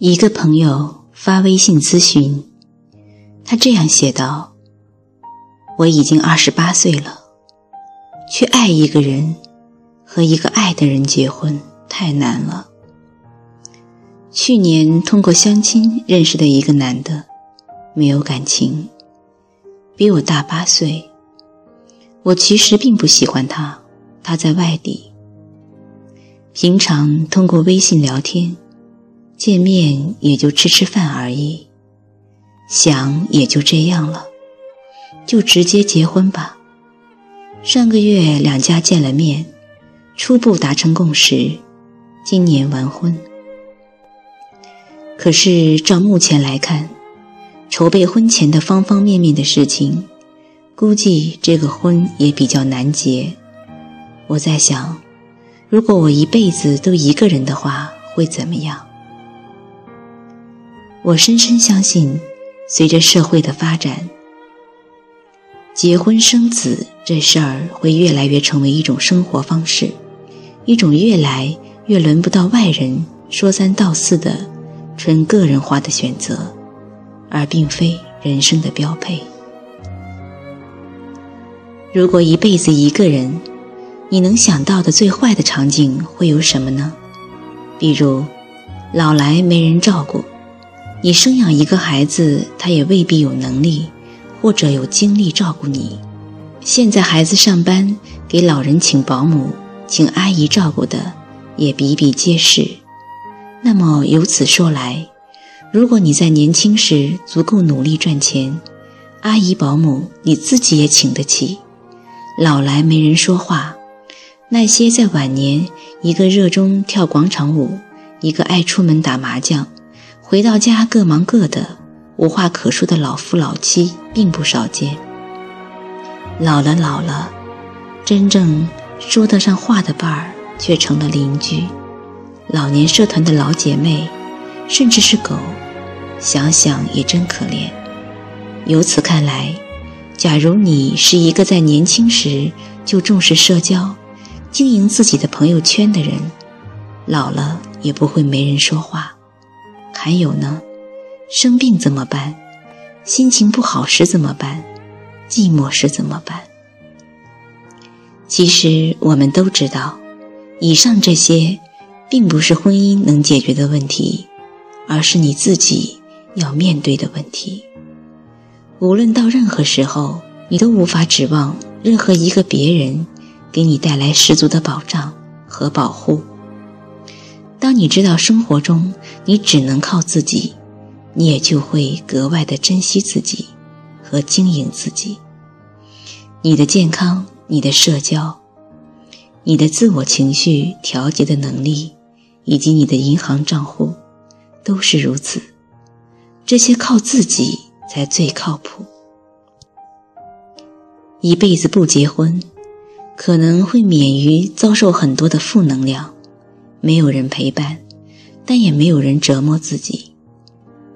一个朋友发微信咨询，他这样写道：“我已经二十八岁了，去爱一个人和一个爱的人结婚太难了。去年通过相亲认识的一个男的，没有感情，比我大八岁。我其实并不喜欢他，他在外地，平常通过微信聊天。”见面也就吃吃饭而已，想也就这样了，就直接结婚吧。上个月两家见了面，初步达成共识，今年完婚。可是照目前来看，筹备婚前的方方面面的事情，估计这个婚也比较难结。我在想，如果我一辈子都一个人的话，会怎么样？我深深相信，随着社会的发展，结婚生子这事儿会越来越成为一种生活方式，一种越来越轮不到外人说三道四的纯个人化的选择，而并非人生的标配。如果一辈子一个人，你能想到的最坏的场景会有什么呢？比如，老来没人照顾。你生养一个孩子，他也未必有能力或者有精力照顾你。现在孩子上班，给老人请保姆、请阿姨照顾的也比比皆是。那么由此说来，如果你在年轻时足够努力赚钱，阿姨保姆你自己也请得起。老来没人说话，那些在晚年一个热衷跳广场舞，一个爱出门打麻将。回到家各忙各的，无话可说的老夫老妻并不少见。老了老了，真正说得上话的伴儿却成了邻居、老年社团的老姐妹，甚至是狗。想想也真可怜。由此看来，假如你是一个在年轻时就重视社交、经营自己的朋友圈的人，老了也不会没人说话。还有呢，生病怎么办？心情不好时怎么办？寂寞时怎么办？其实我们都知道，以上这些并不是婚姻能解决的问题，而是你自己要面对的问题。无论到任何时候，你都无法指望任何一个别人给你带来十足的保障和保护。当你知道生活中你只能靠自己，你也就会格外的珍惜自己和经营自己。你的健康、你的社交、你的自我情绪调节的能力，以及你的银行账户，都是如此。这些靠自己才最靠谱。一辈子不结婚，可能会免于遭受很多的负能量。没有人陪伴，但也没有人折磨自己。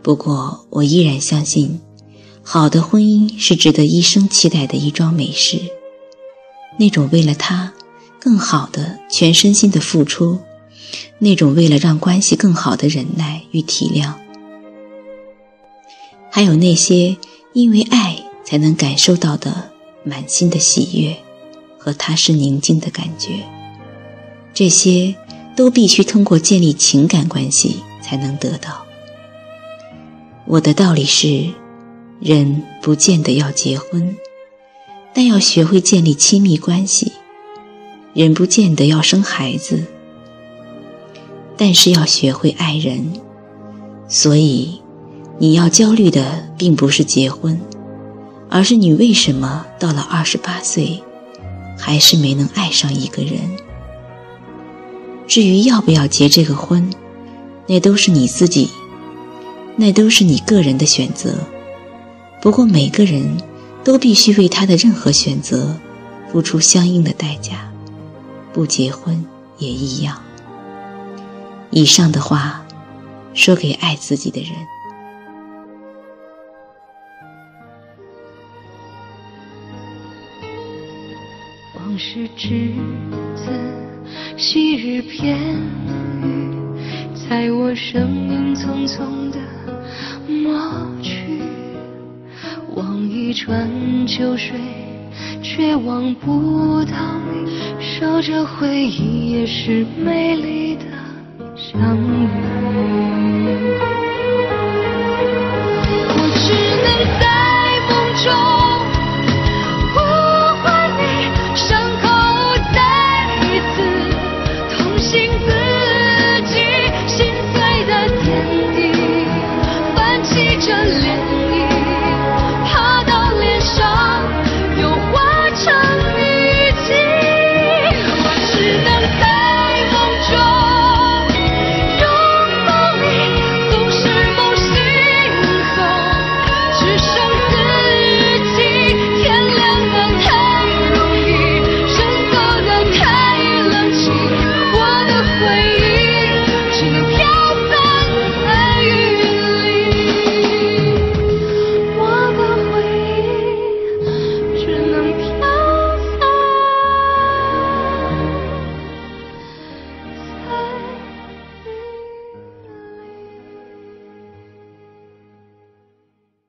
不过，我依然相信，好的婚姻是值得一生期待的一桩美事。那种为了他更好的全身心的付出，那种为了让关系更好的忍耐与体谅，还有那些因为爱才能感受到的满心的喜悦和踏实宁静的感觉，这些。都必须通过建立情感关系才能得到。我的道理是，人不见得要结婚，但要学会建立亲密关系；人不见得要生孩子，但是要学会爱人。所以，你要焦虑的并不是结婚，而是你为什么到了二十八岁，还是没能爱上一个人。至于要不要结这个婚，那都是你自己，那都是你个人的选择。不过每个人都必须为他的任何选择付出相应的代价，不结婚也一样。以上的话，说给爱自己的人。往事只字。昔日片语，在我生命匆匆的抹去，望一川秋水，却望不到你。守着回忆，也是美丽的相遇。